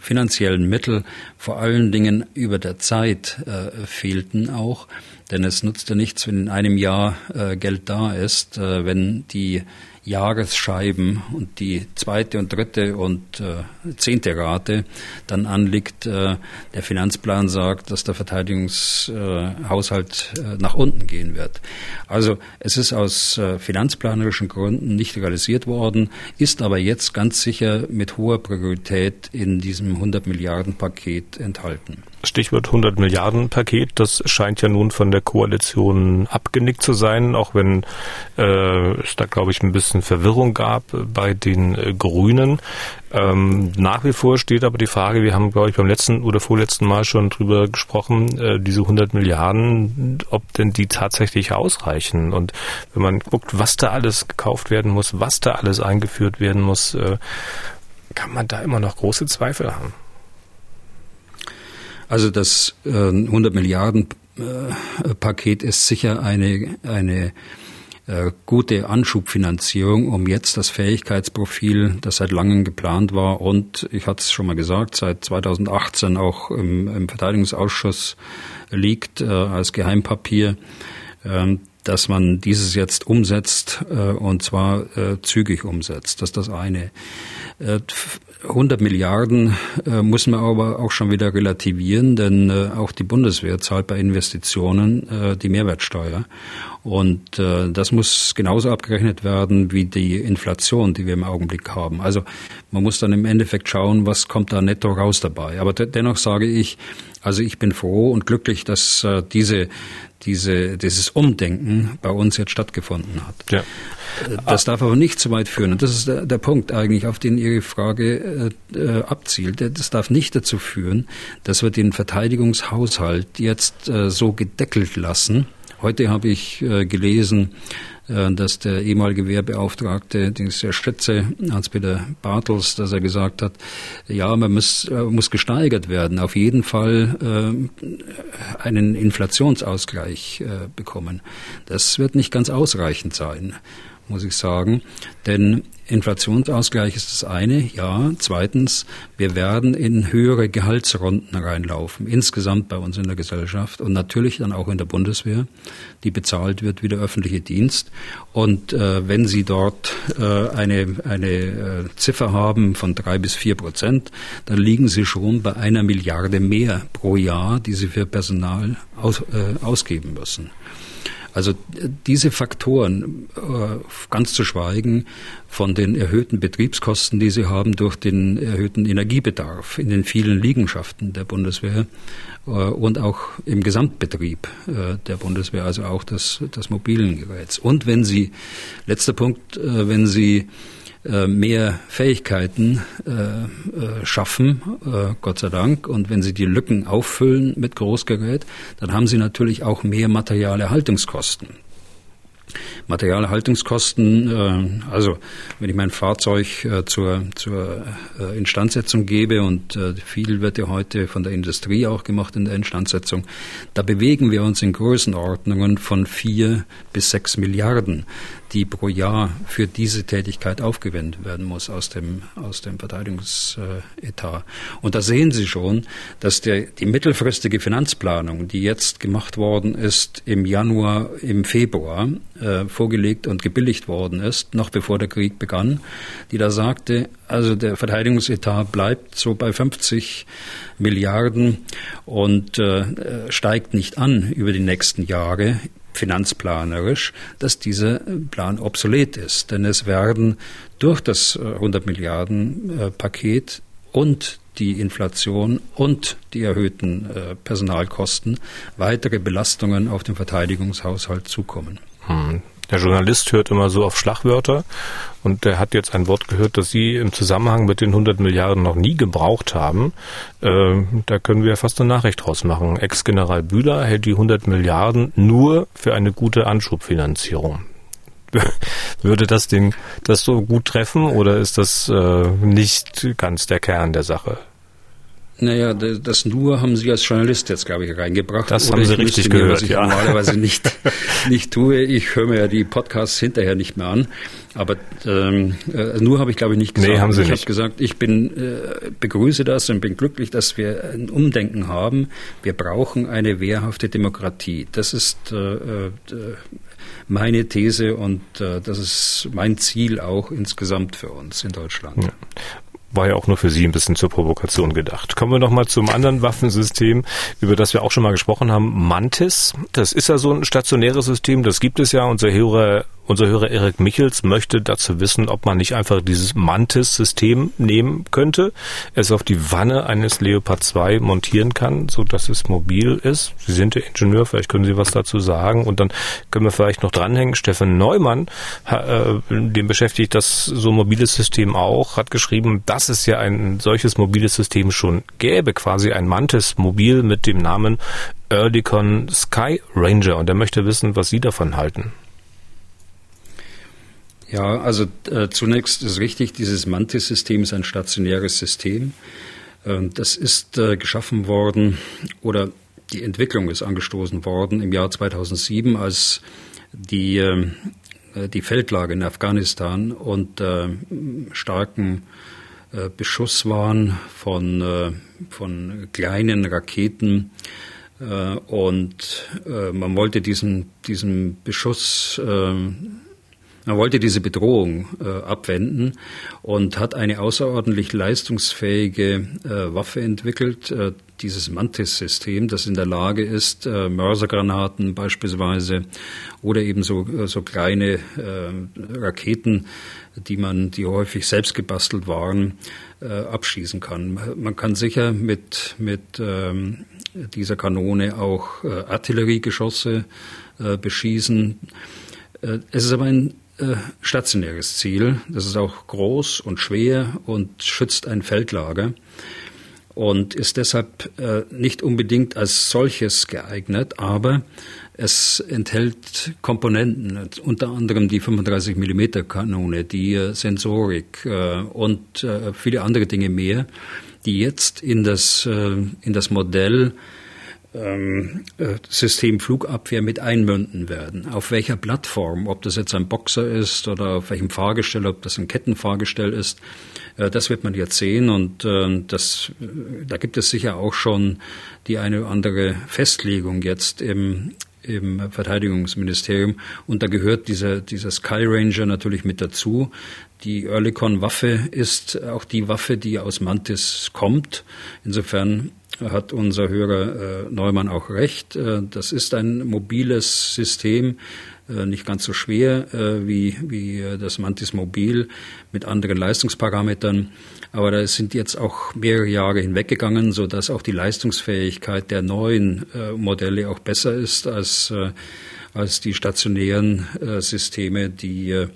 finanziellen Mittel vor allen Dingen über der Zeit äh, fehlten auch. Denn es nutzt ja nichts, wenn in einem Jahr äh, Geld da ist, äh, wenn die Jahresscheiben und die zweite und dritte und äh, zehnte Rate dann anliegt. Äh, der Finanzplan sagt, dass der Verteidigungshaushalt äh, nach unten gehen wird. Also es ist aus äh, finanzplanerischen Gründen nicht realisiert worden, ist aber jetzt ganz sicher mit hoher Priorität in diesem 100 Milliarden Paket enthalten. Stichwort 100 Milliarden Paket, das scheint ja nun von der Koalition abgenickt zu sein, auch wenn äh, es da, glaube ich, ein bisschen Verwirrung gab bei den äh, Grünen. Ähm, nach wie vor steht aber die Frage, wir haben, glaube ich, beim letzten oder vorletzten Mal schon drüber gesprochen, äh, diese 100 Milliarden, ob denn die tatsächlich ausreichen. Und wenn man guckt, was da alles gekauft werden muss, was da alles eingeführt werden muss, äh, kann man da immer noch große Zweifel haben. Also das äh, 100 Milliarden äh, Paket ist sicher eine, eine äh, gute Anschubfinanzierung, um jetzt das Fähigkeitsprofil, das seit langem geplant war und ich hatte es schon mal gesagt, seit 2018 auch im, im Verteidigungsausschuss liegt äh, als Geheimpapier, äh, dass man dieses jetzt umsetzt äh, und zwar äh, zügig umsetzt. Das ist das eine. 100 Milliarden äh, muss man aber auch schon wieder relativieren, denn äh, auch die Bundeswehr zahlt bei Investitionen äh, die Mehrwertsteuer. Und äh, das muss genauso abgerechnet werden wie die Inflation, die wir im Augenblick haben. Also man muss dann im Endeffekt schauen, was kommt da netto raus dabei. Aber dennoch sage ich, also ich bin froh und glücklich, dass äh, diese diese, dieses Umdenken bei uns jetzt stattgefunden hat. Ja. Äh, das darf aber nicht zu weit führen. Und das ist der, der Punkt eigentlich, auf den Ihre Frage äh, äh, abzielt. Das darf nicht dazu führen, dass wir den Verteidigungshaushalt jetzt äh, so gedeckelt lassen. Heute habe ich äh, gelesen, äh, dass der ehemalige Wehrbeauftragte, den ich sehr schätze, Hans-Peter Bartels, dass er gesagt hat, ja, man muss, äh, muss gesteigert werden, auf jeden Fall äh, einen Inflationsausgleich bekommen. Das wird nicht ganz ausreichend sein muss ich sagen. Denn Inflationsausgleich ist das eine, ja. Zweitens, wir werden in höhere Gehaltsrunden reinlaufen, insgesamt bei uns in der Gesellschaft und natürlich dann auch in der Bundeswehr, die bezahlt wird wie der öffentliche Dienst. Und äh, wenn Sie dort äh, eine, eine äh, Ziffer haben von drei bis vier Prozent, dann liegen Sie schon bei einer Milliarde mehr pro Jahr, die Sie für Personal aus, äh, ausgeben müssen. Also diese Faktoren, äh, ganz zu schweigen von den erhöhten Betriebskosten, die sie haben durch den erhöhten Energiebedarf in den vielen Liegenschaften der Bundeswehr äh, und auch im Gesamtbetrieb äh, der Bundeswehr, also auch des, des mobilen Geräts. Und wenn Sie, letzter Punkt, wenn Sie äh, mehr Fähigkeiten äh, äh, schaffen, Gott sei Dank. Und wenn Sie die Lücken auffüllen mit Großgerät, dann haben Sie natürlich auch mehr Materialerhaltungskosten. Materialhaltungskosten, äh, also wenn ich mein Fahrzeug zur, zur Instandsetzung gebe und viel wird ja heute von der Industrie auch gemacht in der Instandsetzung, da bewegen wir uns in Größenordnungen von vier bis sechs Milliarden, die pro Jahr für diese Tätigkeit aufgewendet werden muss aus dem, aus dem Verteidigungsetat. Und da sehen Sie schon, dass der, die mittelfristige Finanzplanung, die jetzt gemacht worden ist im Januar, im Februar, äh, vorgelegt und gebilligt worden ist, noch bevor der Krieg begann, die da sagte, also der Verteidigungsetat bleibt so bei 50 Milliarden und äh, steigt nicht an über die nächsten Jahre finanzplanerisch, dass dieser Plan obsolet ist. Denn es werden durch das 100 äh, Milliarden äh, Paket und die Inflation und die erhöhten äh, Personalkosten weitere Belastungen auf den Verteidigungshaushalt zukommen. Der Journalist hört immer so auf Schlagwörter und der hat jetzt ein Wort gehört, das Sie im Zusammenhang mit den 100 Milliarden noch nie gebraucht haben. Äh, da können wir fast eine Nachricht draus machen. Ex-General Bühler hält die 100 Milliarden nur für eine gute Anschubfinanzierung. Würde das den, das so gut treffen oder ist das äh, nicht ganz der Kern der Sache? Naja, das nur haben Sie als Journalist jetzt, glaube ich, reingebracht. Das haben Sie richtig gehört, was ich ja. normalerweise nicht, nicht tue. Ich höre mir ja die Podcasts hinterher nicht mehr an. Aber ähm, äh, nur habe ich, glaube ich, nicht gesagt. Nee, haben Sie ich habe gesagt, ich bin, äh, begrüße das und bin glücklich, dass wir ein Umdenken haben. Wir brauchen eine wehrhafte Demokratie. Das ist äh, äh, meine These und äh, das ist mein Ziel auch insgesamt für uns in Deutschland. Ja war ja auch nur für Sie ein bisschen zur Provokation gedacht. Kommen wir nochmal zum anderen Waffensystem, über das wir auch schon mal gesprochen haben, Mantis. Das ist ja so ein stationäres System, das gibt es ja. Unser Hörer unser Hörer Erik Michels möchte dazu wissen, ob man nicht einfach dieses Mantis-System nehmen könnte, es auf die Wanne eines Leopard 2 montieren kann, so dass es mobil ist. Sie sind der Ingenieur, vielleicht können Sie was dazu sagen. Und dann können wir vielleicht noch dranhängen. Stefan Neumann, äh, dem beschäftigt das so mobiles System auch, hat geschrieben, dass es ja ein solches mobiles System schon gäbe, quasi ein Mantis-Mobil mit dem Namen Earlycon Sky Ranger. Und er möchte wissen, was Sie davon halten. Ja, also äh, zunächst ist richtig, dieses Mantis-System ist ein stationäres System. Ähm, das ist äh, geschaffen worden oder die Entwicklung ist angestoßen worden im Jahr 2007, als die, ähm, äh, die Feldlage in Afghanistan und äh, starken äh, Beschuss waren von, äh, von kleinen Raketen und man wollte diesen, diesen Beschuss Man wollte diese Bedrohung äh, abwenden und hat eine außerordentlich leistungsfähige äh, Waffe entwickelt, äh, dieses Mantis-System, das in der Lage ist, äh, Mörsergranaten beispielsweise oder eben so, äh, so kleine äh, Raketen, die man, die häufig selbst gebastelt waren, abschießen kann. Man kann sicher mit, mit ähm, dieser Kanone auch Artilleriegeschosse beschießen. Es ist aber ein äh, stationäres Ziel. Das ist auch groß und schwer und schützt ein Feldlager und ist deshalb äh, nicht unbedingt als solches geeignet, aber es enthält Komponenten, unter anderem die 35 mm Kanone, die äh, Sensorik und viele andere Dinge mehr, die jetzt in das, in das Modell ähm, äh, System Flugabwehr mit einmünden werden. Auf welcher Plattform, ob das jetzt ein Boxer ist oder auf welchem Fahrgestell, ob das ein Kettenfahrgestell ist, äh, das wird man jetzt sehen und äh, das, da gibt es sicher auch schon die eine oder andere Festlegung jetzt im, im Verteidigungsministerium. Und da gehört dieser, dieser Sky Ranger natürlich mit dazu. Die Oerlikon-Waffe ist auch die Waffe, die aus Mantis kommt. Insofern hat unser Hörer äh, Neumann auch recht. Äh, das ist ein mobiles System, äh, nicht ganz so schwer wie, wie das Mantis Mobil mit anderen Leistungsparametern. Aber da sind jetzt auch mehrere Jahre hinweggegangen, so dass auch die Leistungsfähigkeit der neuen Modelle auch besser ist als, als die stationären Systeme, die,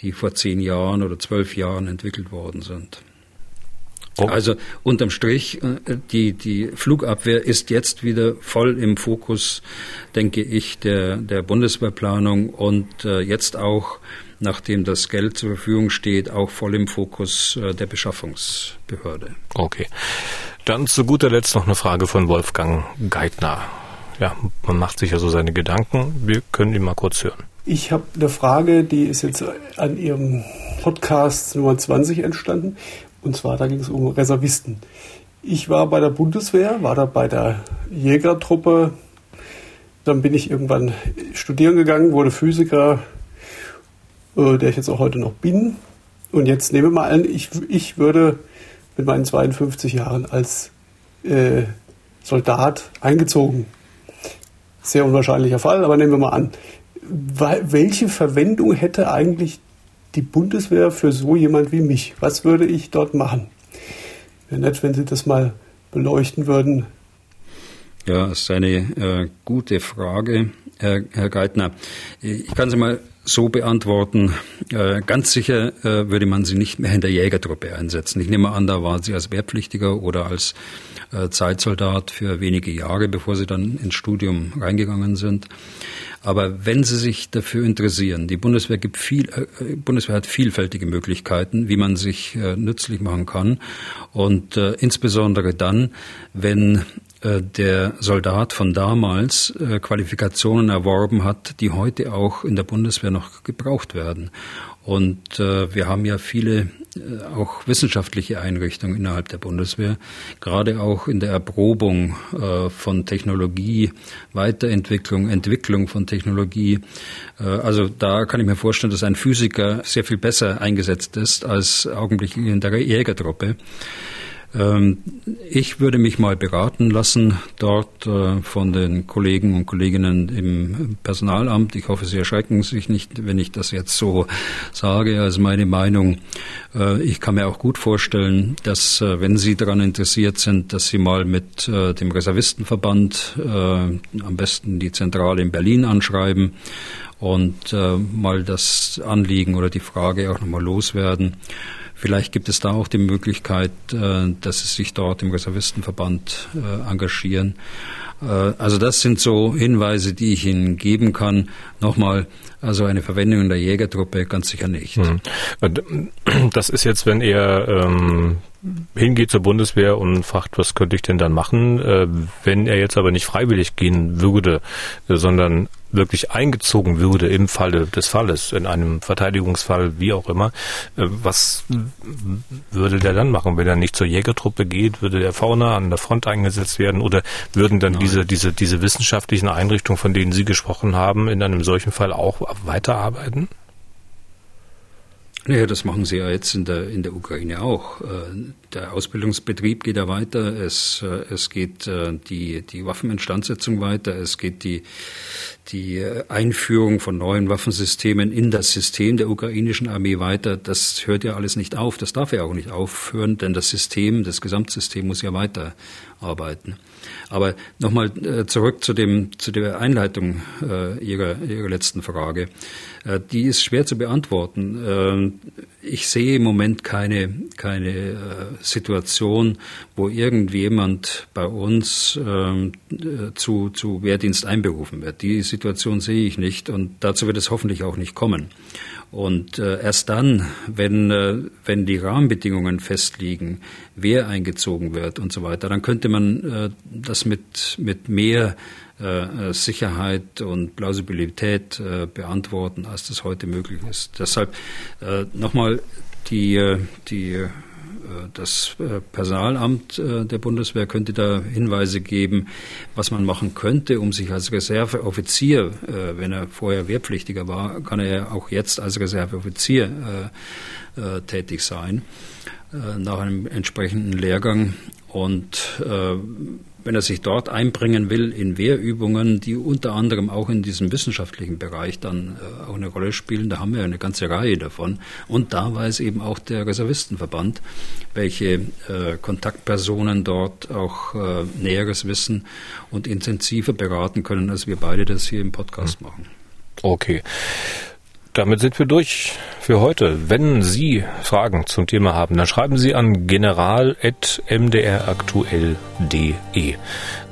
die vor zehn Jahren oder zwölf Jahren entwickelt worden sind. Oh. Also unterm Strich, äh, die, die Flugabwehr ist jetzt wieder voll im Fokus, denke ich, der, der Bundeswehrplanung und äh, jetzt auch, nachdem das Geld zur Verfügung steht, auch voll im Fokus äh, der Beschaffungsbehörde. Okay. Dann zu guter Letzt noch eine Frage von Wolfgang Geithner. Ja, man macht sich ja so seine Gedanken. Wir können ihn mal kurz hören. Ich habe eine Frage, die ist jetzt an Ihrem Podcast Nummer 20 entstanden. Und zwar, da ging es um Reservisten. Ich war bei der Bundeswehr, war da bei der Jägertruppe. Dann bin ich irgendwann studieren gegangen, wurde Physiker, äh, der ich jetzt auch heute noch bin. Und jetzt nehme mal an, ich, ich würde mit meinen 52 Jahren als äh, Soldat eingezogen. Sehr unwahrscheinlicher Fall, aber nehmen wir mal an. Welche Verwendung hätte eigentlich die Bundeswehr für so jemand wie mich? Was würde ich dort machen? Wäre nett, wenn Sie das mal beleuchten würden. Ja, das ist eine äh, gute Frage, Herr, Herr Geithner. Ich kann sie mal so beantworten. Äh, ganz sicher äh, würde man sie nicht mehr in der Jägertruppe einsetzen. Ich nehme an, da waren Sie als Wehrpflichtiger oder als äh, Zeitsoldat für wenige Jahre, bevor Sie dann ins Studium reingegangen sind. Aber wenn Sie sich dafür interessieren, die Bundeswehr gibt viel, äh, Bundeswehr hat vielfältige Möglichkeiten, wie man sich äh, nützlich machen kann. Und äh, insbesondere dann, wenn der Soldat von damals äh, Qualifikationen erworben hat, die heute auch in der Bundeswehr noch gebraucht werden. Und äh, wir haben ja viele äh, auch wissenschaftliche Einrichtungen innerhalb der Bundeswehr, gerade auch in der Erprobung äh, von Technologie, Weiterentwicklung, Entwicklung von Technologie. Äh, also da kann ich mir vorstellen, dass ein Physiker sehr viel besser eingesetzt ist als augenblicklich in der Jägertruppe. Ähm, ich würde mich mal beraten lassen dort äh, von den Kollegen und Kolleginnen im Personalamt. Ich hoffe, Sie erschrecken sich nicht, wenn ich das jetzt so sage als meine Meinung. Äh, ich kann mir auch gut vorstellen, dass äh, wenn Sie daran interessiert sind, dass Sie mal mit dem Reservistenverband am besten die Zentrale in Berlin anschreiben und mal das Anliegen oder die Frage auch nochmal loswerden. Vielleicht gibt es da auch die Möglichkeit, äh, dass sie sich dort im Reservistenverband äh, engagieren. Äh, also das sind so Hinweise, die ich Ihnen geben kann. Nochmal, also eine Verwendung in der Jägertruppe ganz sicher nicht. Hm. Das ist jetzt, wenn er ähm, hingeht zur Bundeswehr und fragt, was könnte ich denn dann machen, äh, wenn er jetzt aber nicht freiwillig gehen würde, sondern wirklich eingezogen würde im Falle des Falles, in einem Verteidigungsfall, wie auch immer, äh, was würde der dann machen? Wenn er nicht zur Jägertruppe geht, würde der vorne an der Front eingesetzt werden oder würden dann diese, diese, diese wissenschaftlichen Einrichtungen, von denen Sie gesprochen haben, in einem solchen Fall auch weiterarbeiten? Naja, das machen sie ja jetzt in der, in der Ukraine auch. Äh, der Ausbildungsbetrieb geht ja weiter, es, äh, es geht äh, die, die Waffeninstandsetzung weiter, es geht die, die Einführung von neuen Waffensystemen in das System der ukrainischen Armee weiter. Das hört ja alles nicht auf, das darf ja auch nicht aufhören, denn das System, das Gesamtsystem muss ja weiterarbeiten. Aber nochmal äh, zurück zu dem zu der Einleitung äh, Ihrer Ihrer letzten Frage. Äh, die ist schwer zu beantworten. Äh, ich sehe im Moment keine keine äh, Situation, wo irgendjemand bei uns ähm, äh, zu zu Wehrdienst einberufen wird. Die Situation sehe ich nicht und dazu wird es hoffentlich auch nicht kommen. Und äh, erst dann, wenn, äh, wenn die Rahmenbedingungen festliegen, wer eingezogen wird und so weiter, dann könnte man äh, das mit, mit mehr äh, Sicherheit und Plausibilität äh, beantworten, als das heute möglich ist. Deshalb äh, nochmal die, äh, die äh, das äh, Personalamt äh, der Bundeswehr könnte da Hinweise geben, was man machen könnte, um sich als Reserveoffizier, wenn er vorher Wehrpflichtiger war, kann er ja auch jetzt als Reserveoffizier tätig sein, nach einem entsprechenden Lehrgang. Und wenn er sich dort einbringen will in Wehrübungen, die unter anderem auch in diesem wissenschaftlichen Bereich dann äh, auch eine Rolle spielen, da haben wir eine ganze Reihe davon. Und da weiß eben auch der Reservistenverband, welche äh, Kontaktpersonen dort auch äh, Näheres wissen und intensiver beraten können, als wir beide das hier im Podcast hm. machen. Okay. Damit sind wir durch für heute. Wenn Sie Fragen zum Thema haben, dann schreiben Sie an general.mdraktuell.de.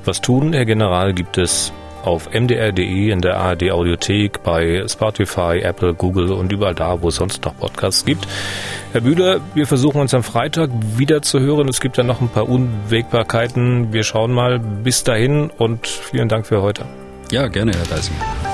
Was tun, Herr General, gibt es auf mdr.de, in der ARD Audiothek, bei Spotify, Apple, Google und überall da, wo es sonst noch Podcasts gibt. Herr Bühler, wir versuchen uns am Freitag wieder zu hören. Es gibt ja noch ein paar Unwägbarkeiten. Wir schauen mal. Bis dahin und vielen Dank für heute. Ja, gerne, Herr Deisinger.